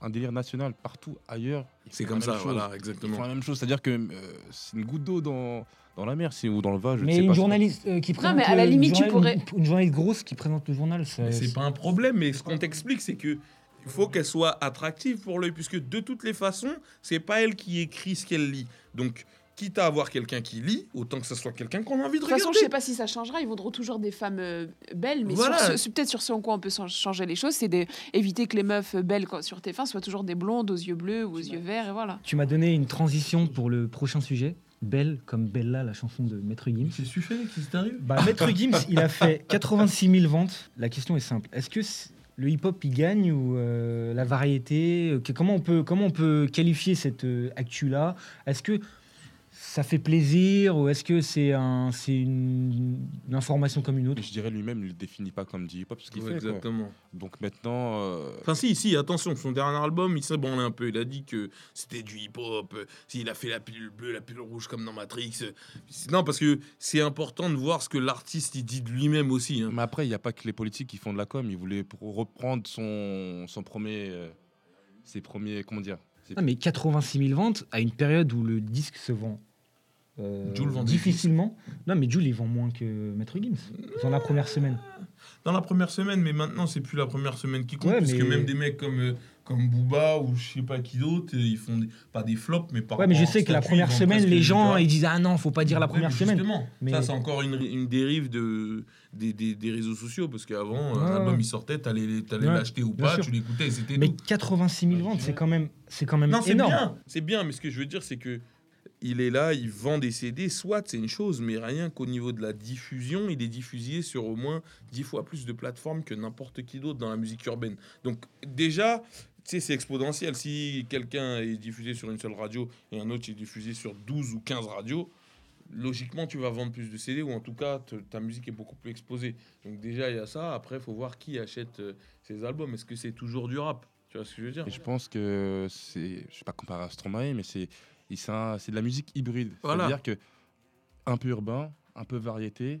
[SPEAKER 2] un délire national partout ailleurs
[SPEAKER 3] C'est comme ça,
[SPEAKER 2] chose.
[SPEAKER 3] voilà,
[SPEAKER 2] Ils font
[SPEAKER 3] exactement.
[SPEAKER 2] la même chose, c'est-à-dire que euh, c'est une goutte d'eau dans, dans la mer si, ou dans le vase. Je
[SPEAKER 1] Mais
[SPEAKER 2] sais
[SPEAKER 1] une
[SPEAKER 2] pas.
[SPEAKER 1] journaliste euh, qui présente.
[SPEAKER 4] mais à la
[SPEAKER 1] une
[SPEAKER 4] limite, tu pourrais-
[SPEAKER 1] Une, une journaliste grosse qui présente le journal.
[SPEAKER 3] c'est pas un problème, mais ce qu'on t'explique, c'est que il faut qu'elle soit attractive pour l'œil, puisque de toutes les façons, c'est pas elle qui écrit ce qu'elle lit. Donc, quitte à avoir quelqu'un qui lit, autant que ce soit quelqu'un qu'on a envie de
[SPEAKER 4] De toute façon,
[SPEAKER 3] regarder.
[SPEAKER 4] je sais pas si ça changera. Ils voudront toujours des femmes euh, belles, mais
[SPEAKER 3] Voilà.
[SPEAKER 4] sur ce- c'est peut-être sur ce en quoi on peut chan- changer les choses, c'est d'éviter que les meufs belles quand- sur TF1 soient toujours des blondes aux yeux bleus ou aux yeux verts, et voilà.
[SPEAKER 1] Tu m'as donné une transition pour le prochain sujet. Belle comme Bella, la chanson de Maître Gims.
[SPEAKER 5] C'est suffit, qu'est-ce qui t'arrive?
[SPEAKER 1] Bah, Maître Gims, il a fait 86 000 ventes. La question est simple. Est-ce que le hip-hop il gagne ou euh, la variété? Euh, que- comment, on peut, comment on peut qualifier cette euh, actu-là? Est-ce que ça fait plaisir ou est-ce que c'est un, c'est une, une information comme une autre?
[SPEAKER 2] Je dirais lui-même, il le définit pas comme du hip-hop, ce qu'il
[SPEAKER 3] Ouais,
[SPEAKER 2] fait. quoi.
[SPEAKER 3] exactement.
[SPEAKER 2] Donc maintenant, euh,
[SPEAKER 3] Enfin, si, si, attention, son dernier album, il s'est branlé un peu. Il a dit que c'était du hip-hop. S'il a fait la pilule bleue, la pilule rouge comme dans Matrix. Non, parce que c'est important de voir ce que l'artiste il dit de lui-même aussi. hein.
[SPEAKER 2] mais après, il n'y a pas que les politiques qui font de la com. Il voulait reprendre son, son premier, euh, ses premiers, comment dire, ses-
[SPEAKER 1] Ah, mais 86 000 ventes à une période où le disque se vend euh,
[SPEAKER 3] Jules vend des
[SPEAKER 1] difficilement. Non, mais Jules, il vend moins que Maître Gims dans la première semaine.
[SPEAKER 3] Dans la première semaine, mais maintenant, c'est plus la première semaine qui compte.
[SPEAKER 1] Ouais,
[SPEAKER 3] parce que
[SPEAKER 1] mais-
[SPEAKER 3] même des mecs comme, euh, comme Booba ou je sais pas qui d'autre, euh, ils font des- pas des flops, mais par
[SPEAKER 1] Ouais, mais je sais que la première semaine, les gens, ils disent Ah non, faut pas dire la première
[SPEAKER 3] mais
[SPEAKER 1] semaine.
[SPEAKER 3] Justement,
[SPEAKER 1] Mais-
[SPEAKER 3] ça c'est encore une, une dérive de, des, des, des réseaux sociaux parce qu'avant,
[SPEAKER 1] Ouais,
[SPEAKER 3] un album il sortait, t'allais l'acheter ou pas, tu l'écoutais c'était
[SPEAKER 1] Mais
[SPEAKER 3] tout.
[SPEAKER 1] 86 000 ventes, c'est quand même, c'est quand même
[SPEAKER 3] Non, c'est
[SPEAKER 1] énorme.
[SPEAKER 3] bien, c'est bien, mais ce que je veux dire, c'est que il est là, il vend des CD, soit c'est une chose, mais rien qu'au niveau de la diffusion, il est diffusé sur au moins 10 fois plus de plateformes que n'importe qui d'autre dans la musique urbaine. Donc déjà, c'est exponentiel. Si quelqu'un est diffusé sur une seule radio et un autre est diffusé sur 12 ou 15 radios, logiquement, tu vas vendre plus de CD ou en tout cas, ta musique est beaucoup plus exposée. Donc déjà, il y a ça. Après, il faut voir qui achète euh, ces albums. Est-ce que c'est toujours du rap? Tu vois ce que je veux dire?
[SPEAKER 2] Je pense que c'est, je sais pas comparer à Stromae, mais c'est, c'est, un- c'est de la musique hybride.
[SPEAKER 3] Voilà.
[SPEAKER 2] C'est-à-dire que un peu urbain, un peu variété,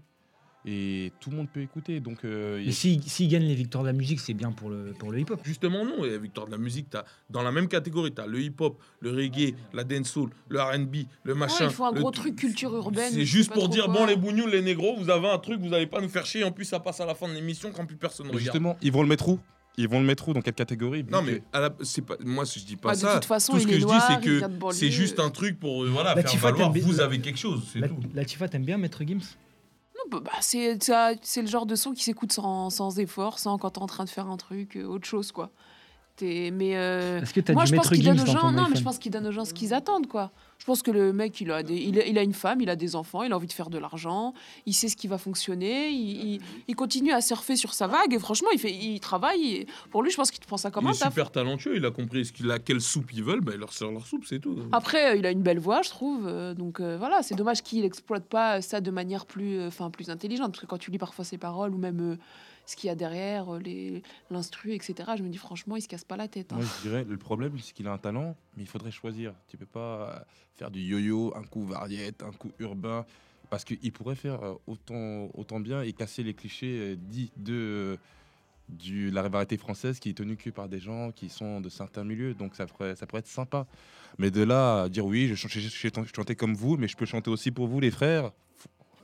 [SPEAKER 2] et tout le monde peut écouter. Donc euh,
[SPEAKER 1] Mais
[SPEAKER 2] a-
[SPEAKER 1] s'ils s'ils gagnent les victoires de la musique, c'est bien pour le, pour le hip-hop.
[SPEAKER 3] Justement, non. Et Victoire de la musique, as, dans la même catégorie, tu as le hip-hop, le reggae, la dancehall, le RB, le machin.
[SPEAKER 4] Ouais, il faut un gros truc culture urbaine.
[SPEAKER 3] C'est juste pour dire,
[SPEAKER 4] quoi.
[SPEAKER 3] bon, les bougnoules, les négros, vous avez un truc, vous allez pas nous faire chier. En plus, ça passe à la fin de l'émission quand plus personne
[SPEAKER 2] Mais
[SPEAKER 3] regarde.
[SPEAKER 2] justement, ils vont le mettre où? Ils vont le mettre où Dans quelle catégorie
[SPEAKER 3] Non, mais à la- c'est pas, moi, je dis pas
[SPEAKER 4] Ah, de
[SPEAKER 3] ça.
[SPEAKER 4] toute façon,
[SPEAKER 3] Tout ce
[SPEAKER 4] il
[SPEAKER 3] que
[SPEAKER 4] est
[SPEAKER 3] je
[SPEAKER 4] noir,
[SPEAKER 3] dis, c'est que
[SPEAKER 4] de
[SPEAKER 3] c'est juste un truc pour euh, voilà,
[SPEAKER 1] La
[SPEAKER 3] faire
[SPEAKER 1] Tifa,
[SPEAKER 3] valoir.
[SPEAKER 1] t'aimes-
[SPEAKER 3] Vous avez quelque chose, c'est
[SPEAKER 1] La,
[SPEAKER 3] tout.
[SPEAKER 1] la Tifa, t'aimes bien Maître Gims?
[SPEAKER 4] Non, bah, bah, c'est ça- c'est le genre de son qui s'écoute sans, sans effort, sans quand t'es en train de faire un truc, euh, autre chose, quoi. T'es- mais euh,
[SPEAKER 1] Est-ce que t'as
[SPEAKER 4] moi, je pense qu'il donne aux gens. Non, mais je pense qu'il donne aux gens ce qu'ils attendent, quoi. Je pense que le mec, il a, des, il, a, il a une femme, il a des enfants, il a envie de faire de l'argent, il sait ce qui va fonctionner, il, il- il continue à surfer sur sa vague et franchement, il, fait, il travaille. et pour lui, je pense qu'il prend ça comme
[SPEAKER 3] Il
[SPEAKER 4] un
[SPEAKER 3] est
[SPEAKER 4] taf.
[SPEAKER 3] super talentueux, il a compris ce qu'il a, quelle soupe ils veulent, bah, il leur sert leur soupe, c'est tout.
[SPEAKER 4] Après, euh, il a une belle voix, je trouve. euh, donc euh, voilà, c'est dommage qu'il exploite pas ça de manière plus, euh, enfin plus intelligente. Parce que quand tu lis parfois ses paroles ou même euh, ce qu'il y a derrière, euh, l'instru, etc. Je me dis franchement, il se casse pas la tête. hein.
[SPEAKER 2] Moi, je dirais, le problème, c'est qu'il a un talent, mais il faudrait choisir. Tu peux pas euh, faire du yo-yo, un coup variette, un coup urbain, parce qu'il pourrait faire euh, autant, autant bien et casser les clichés dits de la variété française qui est tenue que par des gens qui sont de certains milieux. Donc ça pourrait, ça pourrait être sympa. Mais de là à dire oui, je, je- je chantais comme vous, mais je peux chanter aussi pour vous, les frères.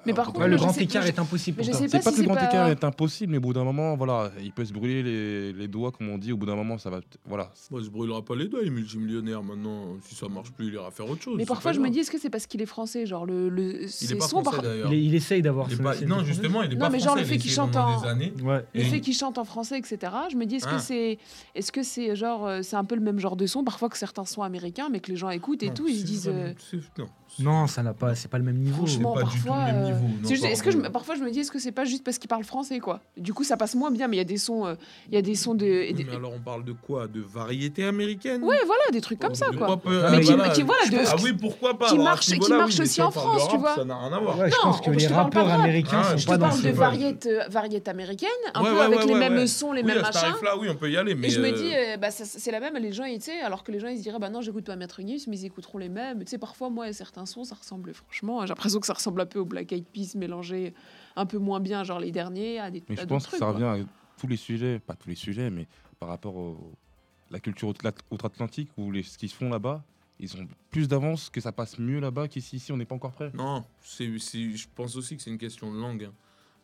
[SPEAKER 4] Mais par
[SPEAKER 2] Euh,
[SPEAKER 4] contre,
[SPEAKER 1] le grand écart est impossible pour
[SPEAKER 4] sais pas
[SPEAKER 2] C'est pas
[SPEAKER 4] si
[SPEAKER 2] que le grand écart est impossible, mais au bout d'un moment, voilà, il peut se brûler les, les doigts, comme on dit. Au bout d'un moment, ça va. Voilà.
[SPEAKER 3] Il se brûlera pas les doigts, il est multimillionnaire maintenant. Si ça marche plus, il ira faire autre chose.
[SPEAKER 4] Mais parfois, je me dis, est-ce que c'est parce qu'il est français Genre, le, le,
[SPEAKER 3] Il est pas
[SPEAKER 4] sons,
[SPEAKER 3] français
[SPEAKER 4] par-
[SPEAKER 3] d'ailleurs.
[SPEAKER 1] Il, est- il essaye d'avoir
[SPEAKER 3] Non, justement, il est
[SPEAKER 4] Non,
[SPEAKER 3] pas
[SPEAKER 4] mais genre,
[SPEAKER 3] français,
[SPEAKER 4] le fait qu'il chante en-
[SPEAKER 3] des années.
[SPEAKER 1] Ouais.
[SPEAKER 4] Le
[SPEAKER 3] Et-
[SPEAKER 4] fait qu'il chante en français, etc. Je me dis, est-ce
[SPEAKER 3] Ah.
[SPEAKER 4] que c'est, est-ce que c'est genre, euh, c'est un peu le même genre de son Parfois que certains sont américains, mais que les gens écoutent et tout, ils se disent. euh,
[SPEAKER 3] Non,
[SPEAKER 1] Non, ça n'a pas, c'est pas le même niveau.
[SPEAKER 4] Franchement,
[SPEAKER 3] pas du tout
[SPEAKER 4] parfois,
[SPEAKER 3] le même
[SPEAKER 4] euh,
[SPEAKER 3] niveau. non,
[SPEAKER 4] C'est juste- Est-ce que je, parfois je me dis est-ce que c'est pas juste parce qu'il parle français quoi? Du coup ça passe moins bien mais il y a des sons euh, il y a des sons de et
[SPEAKER 3] Oui,
[SPEAKER 4] des-
[SPEAKER 3] mais alors on parle de quoi? De variété américaine?
[SPEAKER 4] Ouais voilà des trucs comme ça
[SPEAKER 3] De
[SPEAKER 4] quoi.
[SPEAKER 3] peut-
[SPEAKER 1] Mais
[SPEAKER 3] ah,
[SPEAKER 1] qui-
[SPEAKER 3] voilà.
[SPEAKER 4] qui- voilà, de-
[SPEAKER 3] Ah oui, pourquoi pas?
[SPEAKER 4] qui
[SPEAKER 3] à
[SPEAKER 4] marche- qui marche
[SPEAKER 3] oui,
[SPEAKER 4] aussi en France, tu vois.
[SPEAKER 3] Ça n'a rien à voir.
[SPEAKER 1] Ouais, je
[SPEAKER 4] Non,
[SPEAKER 1] pense que
[SPEAKER 4] je
[SPEAKER 1] les rappeurs américains
[SPEAKER 3] Ah,
[SPEAKER 1] sont
[SPEAKER 3] je
[SPEAKER 4] Je
[SPEAKER 1] pas
[SPEAKER 4] te
[SPEAKER 1] dans
[SPEAKER 4] parle de
[SPEAKER 3] vibe.
[SPEAKER 4] variété euh, variété américaine un peu avec les mêmes sons les mêmes machins.
[SPEAKER 3] tarif-là, oui, on peut y aller. Mais
[SPEAKER 4] Et je me
[SPEAKER 3] euh,
[SPEAKER 4] dis, euh, bah, ça- c'est la même, les gens, tu sais, alors que les gens ils se diraient, bah non, j'écoute pas Maître Gims, mais ils écouteront les mêmes. Tu sais, parfois, moi, certains sons, ça ressemble, franchement, j'ai l'impression que ça ressemble un peu au Black Eyed Peas mélangé un peu moins bien, genre les derniers, à des
[SPEAKER 2] Mais
[SPEAKER 4] à
[SPEAKER 2] je pense que ça
[SPEAKER 4] quoi.
[SPEAKER 2] revient à tous les sujets, pas tous les sujets, mais par rapport à la culture outre- outre-Atlantique ou les, ce qu'ils font là-bas, ils ont plus d'avance, que ça passe mieux là-bas qu'ici. Ici, on n'est pas encore prêt.
[SPEAKER 3] Non, c'est, je pense aussi que c'est une question de langue. hein.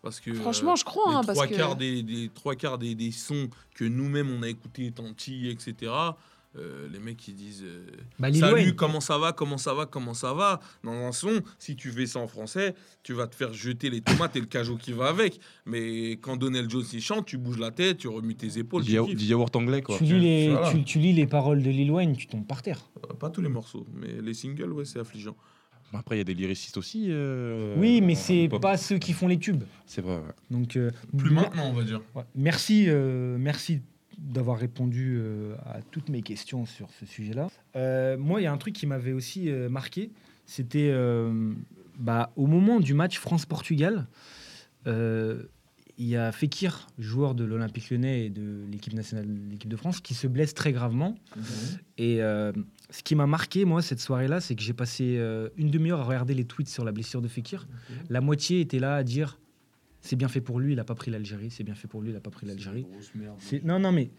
[SPEAKER 3] Parce que
[SPEAKER 4] Franchement,
[SPEAKER 3] euh,
[SPEAKER 4] je crois,
[SPEAKER 3] les,
[SPEAKER 4] hein, parce
[SPEAKER 3] trois
[SPEAKER 4] que.
[SPEAKER 3] quarts des, des trois quarts des, des sons que nous-mêmes on a écoutés petits, etc. euh, les mecs qui disent euh,
[SPEAKER 1] Bah,
[SPEAKER 3] Salut,
[SPEAKER 1] Wayne.
[SPEAKER 3] comment ça va, comment ça va, comment ça va? Dans un son, si tu fais ça en français, tu vas te faire jeter les tomates et le cajot qui va avec. Mais quand Donnell Jones il chante, tu bouges la tête, tu remues tes épaules.
[SPEAKER 2] Du
[SPEAKER 3] Tu
[SPEAKER 2] anglais, quoi.
[SPEAKER 1] Tu lis, les,
[SPEAKER 3] Voilà.
[SPEAKER 1] tu, tu lis les paroles de Lil Wayne, tu tombes par terre.
[SPEAKER 3] Euh, Pas tous les morceaux, mais les singles, ouais, c'est affligeant.
[SPEAKER 2] Bon, Après, il y a des lyricistes aussi. euh,
[SPEAKER 1] oui, mais c'est pas ceux qui font les tubes.
[SPEAKER 2] C'est vrai, ouais.
[SPEAKER 1] Donc, euh,
[SPEAKER 3] Plus maintenant, on va dire.
[SPEAKER 1] ouais. merci, euh, merci d'avoir répondu euh, à toutes mes questions sur ce sujet-là. Euh, moi, il y a un truc qui m'avait aussi euh, marqué, c'était bah, au moment du match France-Portugal, il y a Fekir, joueur de l'Olympique Lyonnais et de l'équipe nationale, de l'équipe de France, qui se blesse très gravement. Et euh, ce qui m'a marqué, moi, cette soirée-là, c'est que j'ai passé une demi-heure à regarder les tweets sur la blessure de Fekir. La moitié était là à dire c'est bien fait pour lui, il n'a pas pris l'Algérie, c'est bien fait pour lui, il n'a pas pris l'Algérie. C'est- Non, non, mais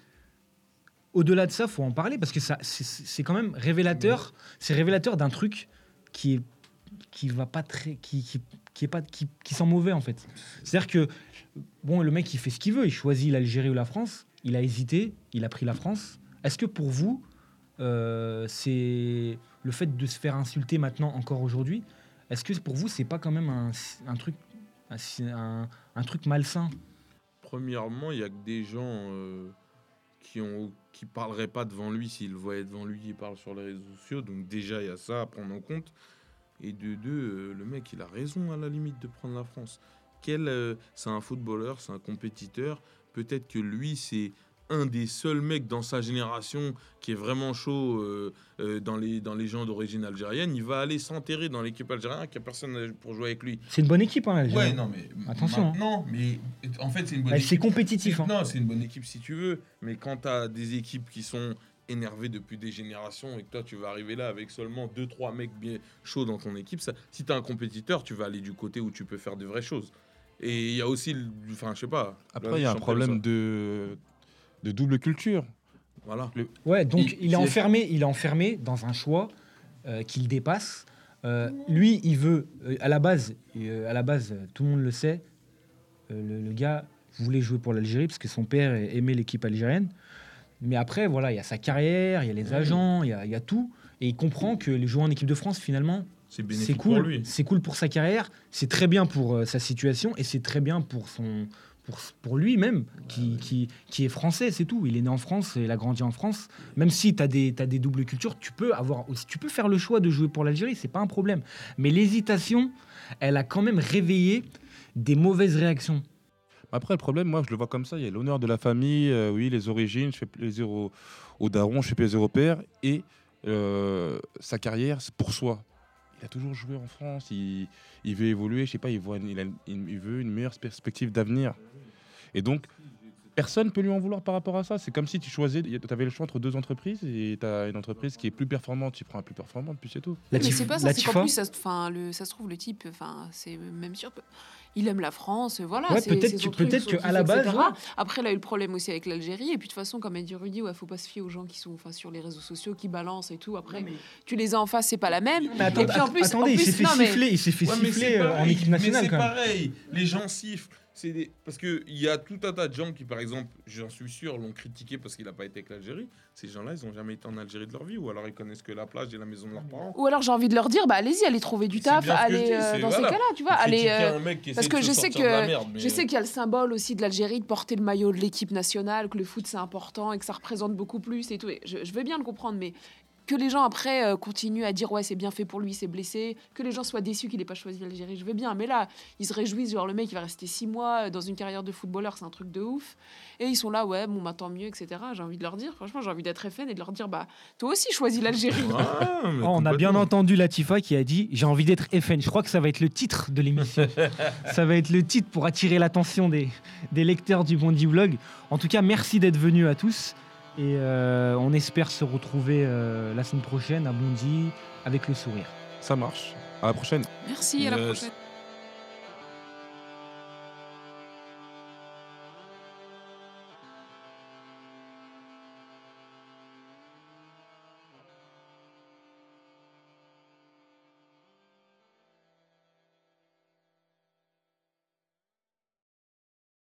[SPEAKER 1] au-delà de ça, faut en parler parce que ça, c'est- c'est quand même révélateur. C'est révélateur d'un truc qui est qui va pas très, qui, qui, qui est pas, qui, qui sent mauvais en fait. C'est-à-dire que bon, le mec il fait ce qu'il veut, il choisit l'Algérie ou la France. Il a hésité, il a pris la France. Est-ce que pour vous, euh, c'est le fait de se faire insulter maintenant encore aujourd'hui Est-ce que pour vous c'est pas quand même un, un truc, un, un- truc malsain
[SPEAKER 3] Premièrement, il y a que des gens euh, qui ont qui parleraient pas devant lui s'il le voyait devant lui, il parle sur les réseaux sociaux. Donc déjà, il y a ça à prendre en compte. Et de deux, euh, le mec, il a raison à la limite de prendre la France. Quel, euh, c'est un footballeur, c'est un compétiteur. Peut-être que lui, c'est un des seuls mecs dans sa génération qui est vraiment chaud euh, euh, dans, les, dans les gens d'origine algérienne. Il va aller s'enterrer dans l'équipe algérienne, qu'il n'y a personne pour jouer avec lui.
[SPEAKER 1] C'est une bonne équipe, hein, l'Algérie.
[SPEAKER 3] Ouais, non, mais
[SPEAKER 1] Attention, hein.
[SPEAKER 3] Non, mais en fait, c'est une bonne équipe.
[SPEAKER 1] c'est compétitif. hein.
[SPEAKER 3] Non, c'est une bonne équipe si tu veux, mais quand tu as des équipes qui sont énervées depuis des générations et que toi tu vas arriver là avec seulement 2-3 mecs bien chauds dans ton équipe, ça, si tu es un compétiteur, tu vas aller du côté où tu peux faire de vraies choses. Et il y a aussi, enfin, je sais pas.
[SPEAKER 2] Après, il y a un problème de, de double culture.
[SPEAKER 3] Voilà.
[SPEAKER 1] Ouais, donc
[SPEAKER 3] Il-
[SPEAKER 1] il, est enfermé, il est enfermé dans un choix euh, qu'il dépasse. Euh, lui, il veut, euh, à la base, euh, à la base, euh, tout le monde le sait, euh, le, le gars voulait jouer pour l'Algérie parce que son père aimait l'équipe algérienne. Mais après, voilà, il y a sa carrière, il y a les agents, il y a, il y a tout. Et il comprend que les joueurs en équipe de France, finalement,
[SPEAKER 3] C'est
[SPEAKER 1] cool.
[SPEAKER 3] lui.
[SPEAKER 1] C'est cool pour sa carrière, c'est très bien pour euh, sa situation et c'est très bien pour son pour, pour lui-même qui, qui, qui est français, c'est tout. Il est né en France, il a grandi en France. Même si tu as des t'as des doubles cultures, tu peux avoir aussi tu peux faire le choix de jouer pour l'Algérie, c'est pas un problème. Mais l'hésitation, elle a quand même réveillé des mauvaises réactions.
[SPEAKER 2] Après, le problème, moi, je le vois comme ça. Il y a l'honneur de la famille, euh, oui, les origines, je fais plaisir au, au daron, je fais plaisir au père. Et euh, sa carrière, c'est pour soi. Il a toujours joué en France, il, veut évoluer, je sais pas, il, voit, il veut une meilleure perspective d'avenir. Et donc, personne peut lui en vouloir par rapport à ça. C'est comme si tu choisais, tu avais le choix entre deux entreprises et tu as une entreprise qui est plus performante, tu prends la plus performante, puis c'est tout.
[SPEAKER 4] mais
[SPEAKER 1] Latif-
[SPEAKER 4] c'est pas ça, c'est qu'en plus, ça, se- enfin, le, ça se trouve, le type, enfin, c'est même sûr, il aime la France, voilà.
[SPEAKER 1] Ouais,
[SPEAKER 4] c'est-
[SPEAKER 1] peut-être
[SPEAKER 4] c'est
[SPEAKER 1] que-
[SPEAKER 4] son truc,
[SPEAKER 1] peut-être
[SPEAKER 4] son
[SPEAKER 1] que
[SPEAKER 4] kiff,
[SPEAKER 1] à la base, ouais.
[SPEAKER 4] Après, il a eu le problème aussi avec l'Algérie, et puis de toute façon, comme a dit Rudy, ouais, faut pas se fier aux gens qui sont enfin, sur les réseaux sociaux, qui balancent et tout. Après, tu les as en face, c'est pas la même.
[SPEAKER 1] Mais attends-
[SPEAKER 4] et puis en plus,
[SPEAKER 1] attendez,
[SPEAKER 4] en
[SPEAKER 1] il s'est fait
[SPEAKER 4] non, mais-
[SPEAKER 1] siffler, il s'est fait
[SPEAKER 3] Ouais, mais
[SPEAKER 1] siffler
[SPEAKER 3] c'est
[SPEAKER 1] euh, en équipe nationale
[SPEAKER 3] Mais c'est pareil, les gens sifflent. C'est des- Parce qu'il y a tout un tas de gens qui, par exemple, j'en suis sûr, l'ont critiqué parce qu'il n'a pas été avec l'Algérie. Ces gens-là, ils n'ont jamais été en Algérie de leur vie, ou alors ils connaissent que la plage et la maison de leurs parents.
[SPEAKER 4] Ou alors j'ai envie de leur dire, bah allez-y, allez trouver du taf,
[SPEAKER 3] que
[SPEAKER 4] allez euh, dans
[SPEAKER 3] voilà.
[SPEAKER 4] ces cas-là, tu vois, allez. Euh, parce que je sais que-
[SPEAKER 3] merde, mais-
[SPEAKER 4] Je sais qu'il y a le symbole aussi de l'Algérie de porter le maillot de l'équipe nationale, que le foot c'est important et que ça représente beaucoup plus et tout. Et je, je veux bien le comprendre, mais que les gens après euh, continuent à dire ouais c'est bien fait pour lui, c'est blessé, que les gens soient déçus qu'il n'ait pas choisi l'Algérie, je veux bien. Mais là, ils se réjouissent, genre le mec il va rester six mois euh, dans une carrière de footballeur, c'est un truc de ouf. Et ils sont là, ouais, bon bah tant mieux, etc. J'ai envie de leur dire, franchement j'ai envie d'être FN et de leur dire, bah toi aussi choisis l'Algérie.
[SPEAKER 3] Ah,
[SPEAKER 1] Oh, on a bien entendu Latifa qui a dit j'ai envie d'être FN. Je crois que ça va être le titre de l'émission. ça va être le titre pour attirer l'attention des, des lecteurs du Bondi Blog. En tout cas, merci d'être venus à tous. Et euh, on espère se retrouver euh, la semaine prochaine à Bondy avec le sourire.
[SPEAKER 2] Ça marche. À la prochaine.
[SPEAKER 4] Merci, à la prochaine.